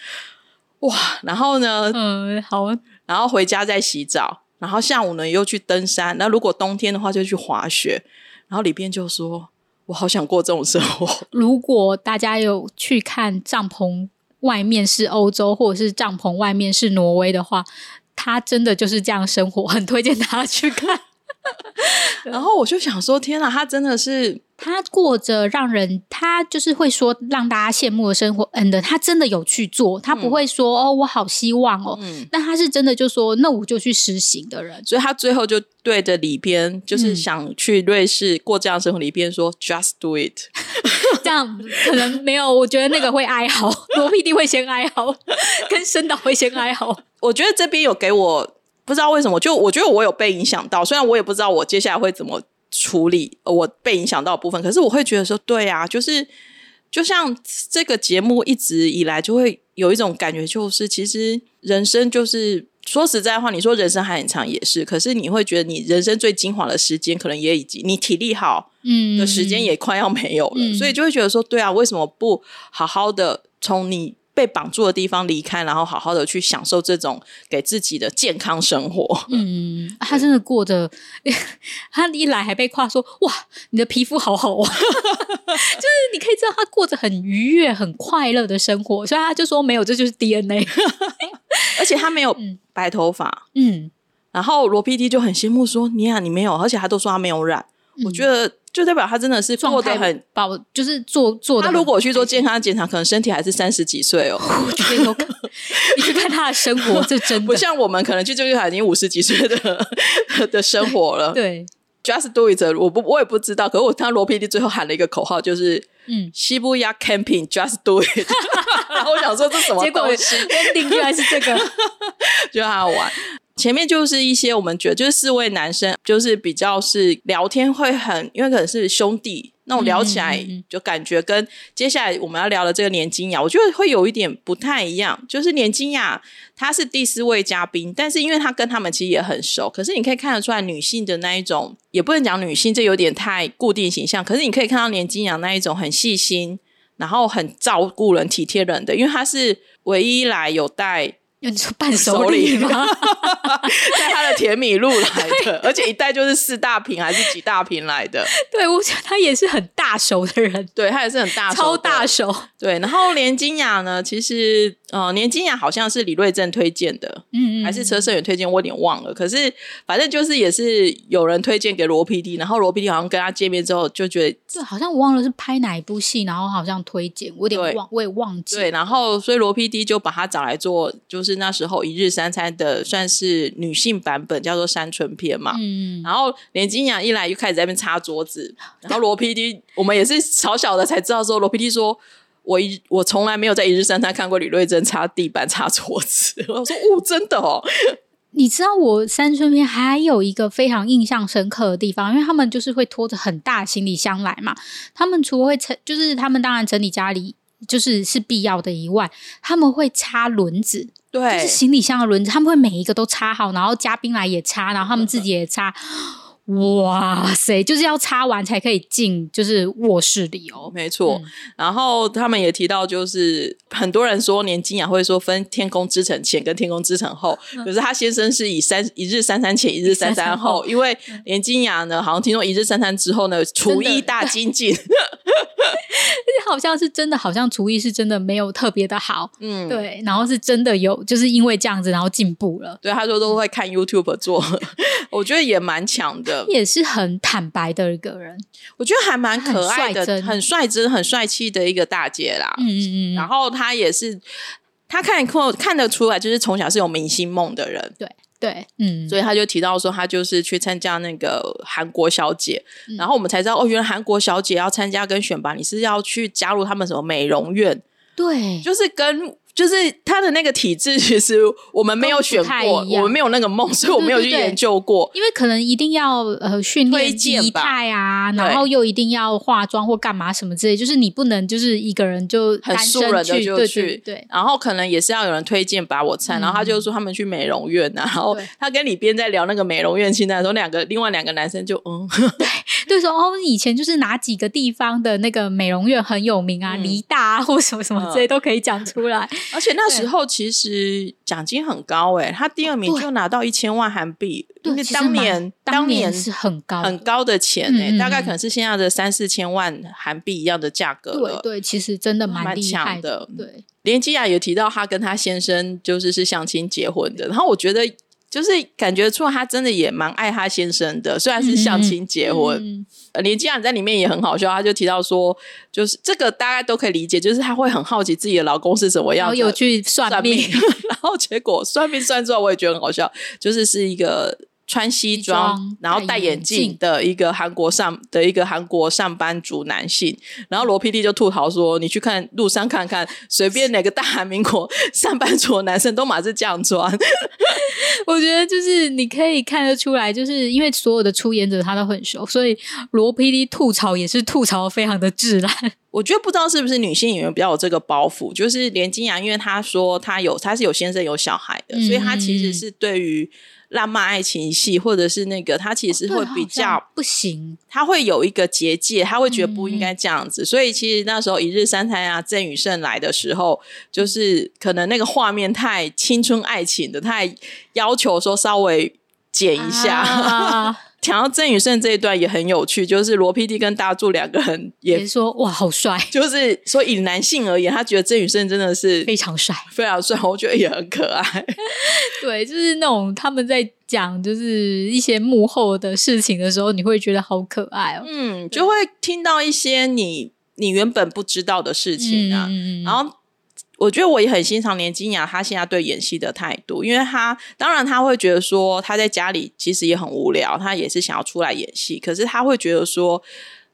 哇，然后呢？嗯，好。然后回家再洗澡，然后下午呢又去登山。那如果冬天的话，就去滑雪。然后里边就说。我好想过这种生活。[LAUGHS] 如果大家有去看帐篷外面是欧洲，或者是帐篷外面是挪威的话，他真的就是这样生活，很推荐大家去看。[LAUGHS] 然后我就想说，天哪，他真的是。他过着让人，他就是会说让大家羡慕的生活，嗯的，他真的有去做，他不会说、嗯、哦，我好希望哦，嗯，但他是真的就说，那我就去实行的人，所以他最后就对着里边，就是想去瑞士过这样的生活里边说、嗯、，just do it，[LAUGHS] 这样可能没有，我觉得那个会哀嚎，罗 PD 会先哀嚎，跟申导会先哀嚎，[LAUGHS] 我觉得这边有给我不知道为什么，就我觉得我有被影响到，虽然我也不知道我接下来会怎么。处理我被影响到的部分，可是我会觉得说，对啊，就是就像这个节目一直以来就会有一种感觉，就是其实人生就是说实在话，你说人生还很长也是，可是你会觉得你人生最精华的时间，可能也已经你体力好，嗯的时间也快要没有了，嗯、所以就会觉得说，对啊，为什么不好好的从你被绑住的地方离开，然后好好的去享受这种给自己的健康生活？嗯，他真的过着，[LAUGHS] 他一来还被夸说，哇，你的皮肤好好啊，[LAUGHS] 就是你可以知道他过着很愉悦、很快乐的生活，所以他就说没有，这就是 DNA。[LAUGHS] 而且他没有白头发，嗯，然后罗 PD 就很羡慕说：“你啊，你没有，而且他都说他没有染。嗯”我觉得就代表他真的是过得很保，就是做做。他如果去做健康检查，可能身体还是三十几岁哦。我觉得有可能，你去看他的生活，这真的不像我们可能去这个他已经五十几岁的的生活了。对，Just do it，我不我也不知道，可是我听到罗 PD 最后喊了一个口号，就是。嗯，西布亚 camping，just do it。[LAUGHS] 然后我想说这什么东西？结果定居然是这个，[LAUGHS] 就很好玩。前面就是一些我们觉得就是四位男生，就是比较是聊天会很，因为可能是兄弟。那我聊起来就感觉跟接下来我们要聊的这个年金雅，我觉得会有一点不太一样。就是年金雅她是第四位嘉宾，但是因为她跟他们其实也很熟，可是你可以看得出来女性的那一种，也不能讲女性，这有点太固定形象。可是你可以看到年金雅那一种很细心，然后很照顾人、体贴人的，因为她是唯一来有带。你说伴手礼吗？[LAUGHS] 带他的甜米露来的，而且一带就是四大瓶还是几大瓶来的？[LAUGHS] 对，我觉得他也是很大手的人，对他也是很大手，超大手。对，然后连金雅呢，其实呃，连金雅好像是李瑞正推荐的，嗯嗯，还是车胜元推荐，我有点忘了。可是反正就是也是有人推荐给罗 PD，然后罗 PD 好像跟他见面之后就觉得，对，好像我忘了是拍哪一部戏，然后好像推荐，我有点忘，我也忘记。对，然后所以罗 PD 就把他找来做，就是。那时候一日三餐的算是女性版本，叫做山村篇嘛。嗯，然后年金雅一来就开始在那边擦桌子，然后罗 PD 我们也是小小的才知道说，罗 PD 说我一我从来没有在一日三餐看过李瑞珍擦地板擦桌子。我说哦，真的哦。你知道我山村篇还有一个非常印象深刻的地方，因为他们就是会拖着很大行李箱来嘛。他们除了会整，就是他们当然整理家里就是是必要的以外，他们会擦轮子。对，就是行李箱的轮子，他们会每一个都擦好，然后嘉宾来也擦，然后他们自己也擦。哇塞，就是要擦完才可以进，就是卧室里哦。没错，嗯、然后他们也提到，就是很多人说年金雅会说分天空之城前跟天空之城后，可是他先生是以三一日三餐前一日三餐后，因为年金雅呢，好像听说一日三餐之后呢，厨艺大精进，[LAUGHS] 好像是真的，好像厨艺是真的没有特别的好，嗯，对，然后是真的有，就是因为这样子，然后进步了。对，他说都会看 YouTube 做，[LAUGHS] 我觉得也蛮强的。也是很坦白的一个人，我觉得还蛮可爱的，很率真、很帅气的一个大姐啦。嗯嗯嗯。然后她也是，她看看看得出来，就是从小是有明星梦的人。对对，嗯。所以他就提到说，他就是去参加那个韩国小姐，嗯、然后我们才知道哦，原来韩国小姐要参加跟选拔，你是要去加入他们什么美容院？对，就是跟。就是他的那个体质，[LAUGHS] 其实我们没有选过，我们没有那个梦，所以我没有去研究过。因为可能一定要呃训练仪态啊，然后又一定要化妆或干嘛什么之类，就是你不能就是一个人就很素人的就去，对，对。然后可能也是要有人推荐把我参，然后他就说他们去美容院啊，然后他跟李边在聊那个美容院清单的时候，两个另外两个男生就嗯，对，[LAUGHS] 就说哦，以前就是哪几个地方的那个美容院很有名啊，梨大啊或什么什么之类都可以讲出来。而且那时候其实奖金很高诶、欸，他第二名就拿到一千万韩币，因为当年当年是很高很高的钱诶、欸，嗯、大概可能是现在的三四千万韩币一样的价格了。对对，其实真的蛮厉害的。对，连基雅也提到他跟他先生就是是相亲结婚的，然后我觉得。就是感觉出来，他真的也蛮爱他先生的，虽然是相亲结婚。嗯嗯、林静雅在里面也很好笑，他就提到说，就是这个大家都可以理解，就是他会很好奇自己的老公是什么样子，然后有去算命，算命 [LAUGHS] 然后结果算命算出来，我也觉得很好笑，就是是一个。穿西装，然后戴眼镜的一个韩国上的一个韩国上班族男性，然后罗 PD 就吐槽说：“你去看路上看看，随便哪个大韩民国上班族的男生都马是这样穿。[LAUGHS] ”我觉得就是你可以看得出来，就是因为所有的出演者他都很熟，所以罗 PD 吐槽也是吐槽非常的自然。[LAUGHS] 我觉得不知道是不是女性演员比较有这个包袱，就是连金雅，因为她说她有，她是有先生有小孩的，嗯、所以她其实是对于浪漫爱情戏或者是那个，他其实会比较、哦、不行，他会有一个结界，他会觉得不应该这样子。嗯、所以其实那时候一日三餐啊，郑宇盛来的时候，就是可能那个画面太青春爱情的，太要求说稍微剪一下。啊 [LAUGHS] 讲到郑宇盛这一段也很有趣，就是罗 PD 跟大柱两个人也，也说哇好帅，就是说以男性而言，他觉得郑宇盛真的是非常帅，非常帅，我觉得也很可爱。[LAUGHS] 对，就是那种他们在讲就是一些幕后的事情的时候，你会觉得好可爱哦。嗯，就会听到一些你你原本不知道的事情啊，嗯、然后。我觉得我也很欣赏连金雅她现在对演戏的态度，因为她当然她会觉得说她在家里其实也很无聊，她也是想要出来演戏，可是她会觉得说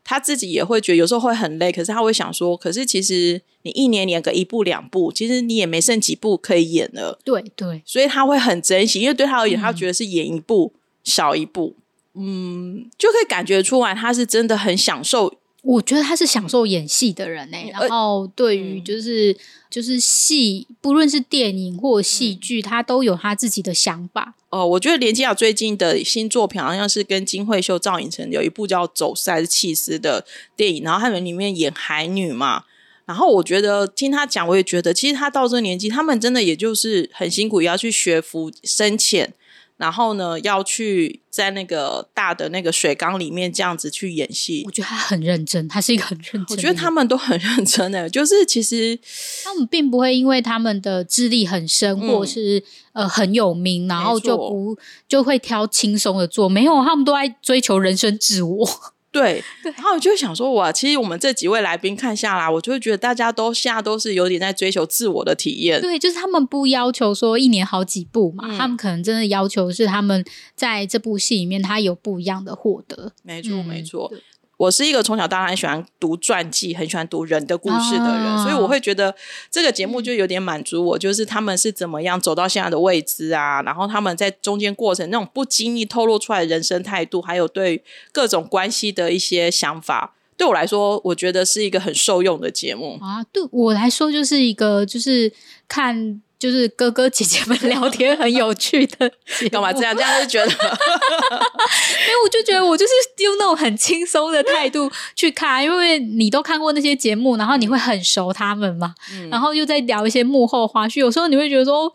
她自己也会觉得有时候会很累，可是她会想说，可是其实你一年演个一部两部，其实你也没剩几部可以演了，对对，所以她会很珍惜，因为对她而言，她觉得是演一部少一部，嗯，就可以感觉出来她是真的很享受。我觉得他是享受演戏的人呢、欸，然后对于就是、嗯、就是戏，不论是电影或戏剧，他都有他自己的想法。哦，我觉得连金雅最近的新作品好像是跟金惠秀、赵寅成有一部叫《走私还是弃尸》的电影，然后他们里面演海女嘛。然后我觉得听他讲，我也觉得其实他到这个年纪，他们真的也就是很辛苦，也要去学浮深浅。然后呢，要去在那个大的那个水缸里面这样子去演戏。我觉得他很认真，他是一个很认真。我觉得他们都很认真的，[LAUGHS] 就是其实他们并不会因为他们的资历很深，嗯、或是呃很有名，然后就不就会挑轻松的做。没有，他们都在追求人生自我。对，然后我就想说，哇，其实我们这几位来宾看下来，我就会觉得大家都现在都是有点在追求自我的体验。对，就是他们不要求说一年好几部嘛，嗯、他们可能真的要求是他们在这部戏里面他有不一样的获得。没错，没错。我是一个从小到大很喜欢读传记、很喜欢读人的故事的人，啊、所以我会觉得这个节目就有点满足我，就是他们是怎么样走到现在的位置啊，然后他们在中间过程那种不经意透露出来的人生态度，还有对各种关系的一些想法，对我来说，我觉得是一个很受用的节目啊。对我来说，就是一个就是看。就是哥哥姐姐们聊天很有趣的，[LAUGHS] 干嘛这样？这样就觉得，[LAUGHS] 因为我就觉得我就是用那种很轻松的态度去看，因为你都看过那些节目，然后你会很熟他们嘛，嗯、然后又在聊一些幕后花絮，有时候你会觉得说，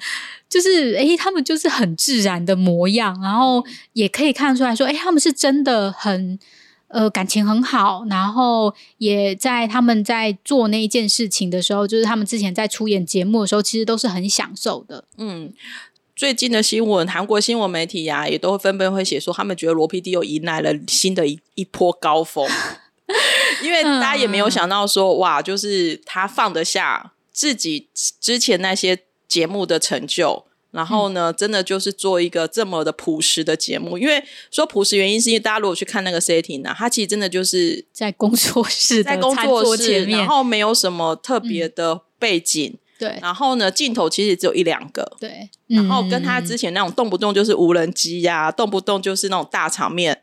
就是诶、欸，他们就是很自然的模样，然后也可以看出来说，诶、欸，他们是真的很。呃，感情很好，然后也在他们在做那一件事情的时候，就是他们之前在出演节目的时候，其实都是很享受的。嗯，最近的新闻，韩国新闻媒体呀、啊，也都纷纷会写说，他们觉得罗 PD 又迎来了新的一一波高峰，[LAUGHS] 因为大家也没有想到说，嗯、哇，就是他放得下自己之前那些节目的成就。然后呢，真的就是做一个这么的朴实的节目，因为说朴实原因是因为大家如果去看那个 setting 呢、啊，它其实真的就是在工作室，在工作室，然后没有什么特别的背景，嗯、对，然后呢，镜头其实只有一两个，对，然后跟他之前那种动不动就是无人机呀、啊，动不动就是那种大场面，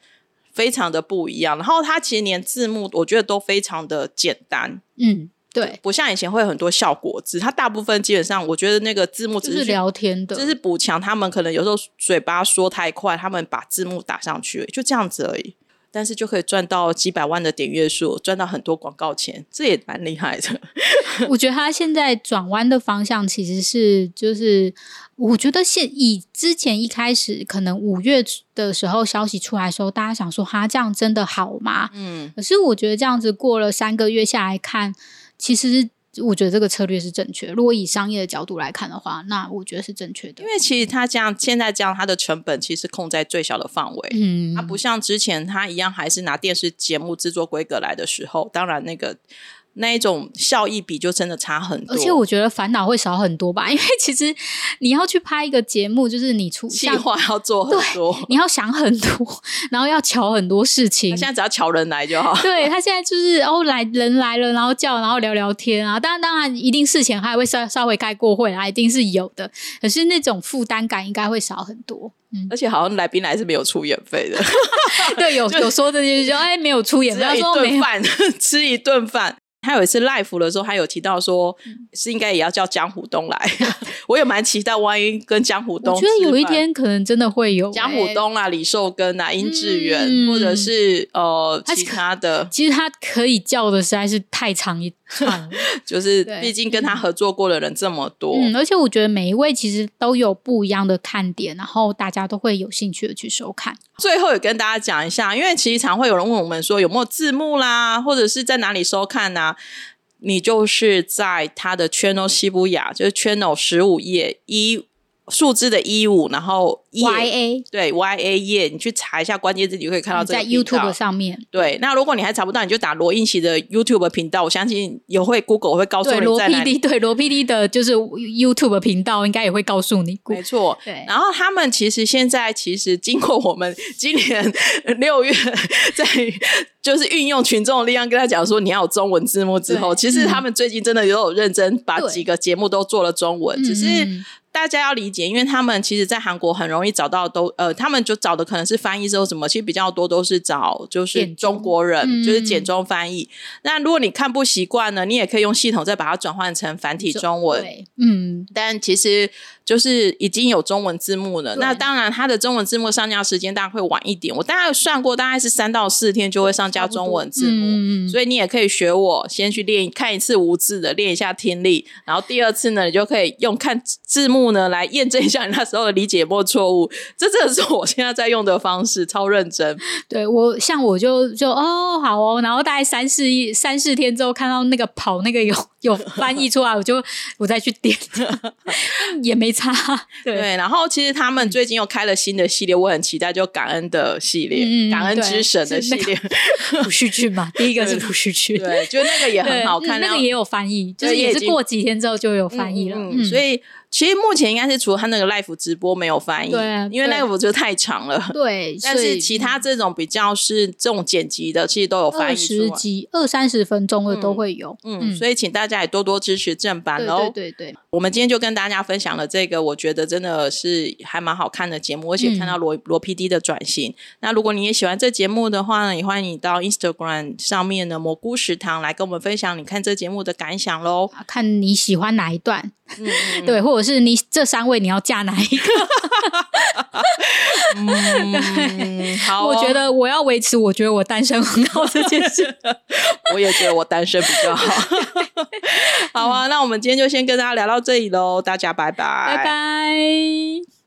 非常的不一样。然后他其实连字幕，我觉得都非常的简单，嗯。对，不像以前会有很多效果字，它大部分基本上，我觉得那个字幕只是，是聊天的，就是补强他们可能有时候嘴巴说太快，他们把字幕打上去，就这样子而已。但是就可以赚到几百万的点阅数，赚到很多广告钱，这也蛮厉害的。[LAUGHS] 我觉得他现在转弯的方向其实是，就是我觉得现以之前一开始可能五月的时候消息出来的时候，大家想说哈，这样真的好吗？嗯，可是我觉得这样子过了三个月下来看。其实我觉得这个策略是正确。如果以商业的角度来看的话，那我觉得是正确的。因为其实他这样现在这样，他的成本其实控在最小的范围。嗯，他不像之前他一样，还是拿电视节目制作规格来的时候，当然那个。那一种效益比就真的差很多，而且我觉得烦恼会少很多吧，因为其实你要去拍一个节目，就是你出计划要做很多，你要想很多，然后要瞧很多事情。他现在只要瞧人来就好。对，他现在就是哦，来人来了，然后叫，然后聊聊天啊。当然，当然，一定事前还会稍稍微开过会啊，一定是有的。可是那种负担感应该会少很多。嗯，而且好像来宾来是没有出演费的。[LAUGHS] 对，有 [LAUGHS] 有说的就是说，哎，没有出演费，他说没饭 [LAUGHS] 吃一顿饭。他有一次 live 的时候，他有提到说，是应该也要叫江虎东来。[LAUGHS] 我也蛮期待，万一跟江虎东，我觉得有一天可能真的会有。江虎东啊、李寿根啊、殷志源，嗯、或者是呃其他的。其实他可以叫的实在是太长一串，[LAUGHS] 就是毕竟跟他合作过的人这么多。嗯，而且我觉得每一位其实都有不一样的看点，然后大家都会有兴趣的去收看。最后也跟大家讲一下，因为其实常会有人问我们说有没有字幕啦，或者是在哪里收看啊？你就是在他的 channel 西布雅，就是 channel 十五页一数字的一五，然后 Y A 对 Y A 页，你去查一下关键字，你就可以看到这个在 YouTube 上面。对，那如果你还查不到，你就打罗映席的 YouTube 频道，我相信也会 Google 会告诉你在 PD 对罗 PD 的就是 YouTube 频道，应该也会告诉你。没错，对。然后他们其实现在其实经过我们今年 [LAUGHS] 六月 [LAUGHS] 在。[LAUGHS] 就是运用群众的力量跟他讲说，你要有中文字幕之后，其实他们最近真的有认真把几个节目都做了中文，只是。大家要理解，因为他们其实，在韩国很容易找到都呃，他们就找的可能是翻译之后什么，其实比较多都是找就是中国人，就是简中翻译。嗯、那如果你看不习惯呢，你也可以用系统再把它转换成繁体中文。嗯，但其实就是已经有中文字幕了。那当然，它的中文字幕上架时间大概会晚一点。我大概算过，大概是三到四天就会上架中文字幕。嗯、所以你也可以学我，先去练看一次无字的，练一下听力，然后第二次呢，你就可以用看字幕。呢，来验证一下你那时候的理解有没有错误，这真的是我现在在用的方式，超认真。对我，像我就就哦好哦，然后大概三四一三四天之后，看到那个跑那个有有翻译出来，我就我再去点，[LAUGHS] 也没差。对，对，然后其实他们最近又开了新的系列，我很期待，就感恩的系列，嗯、感恩之神的系列，[LAUGHS] 朴叙俊嘛，第一个是朴叙俊，对，就那个也 [LAUGHS] 很好看，那个也有翻译，就是也是过几天之后就有翻译了，嗯嗯、所以。其实目前应该是除了他那个 live 直播没有翻译，对，因为 live 就太长了。[LAUGHS] 对，但是其他这种比较是这种剪辑的，其实都有翻译。二十集、二三十分钟的都会有。嗯，嗯，所以请大家也多多支持正版哦。对对对，我们今天就跟大家分享了这个，我觉得真的是还蛮好看的节目，而且看到罗罗 PD 的转型。嗯、那如果你也喜欢这节目的话呢，也欢迎你到 Instagram 上面的蘑菇食堂来跟我们分享你看这节目的感想喽。看你喜欢哪一段。嗯、对，或者是你这三位你要嫁哪一个？嗯，[LAUGHS] 好、哦，我觉得我要维持，我觉得我单身很好这件事，[LAUGHS] 我也觉得我单身比较好。[LAUGHS] 好啊，那我们今天就先跟大家聊到这里喽，大家拜拜，拜拜。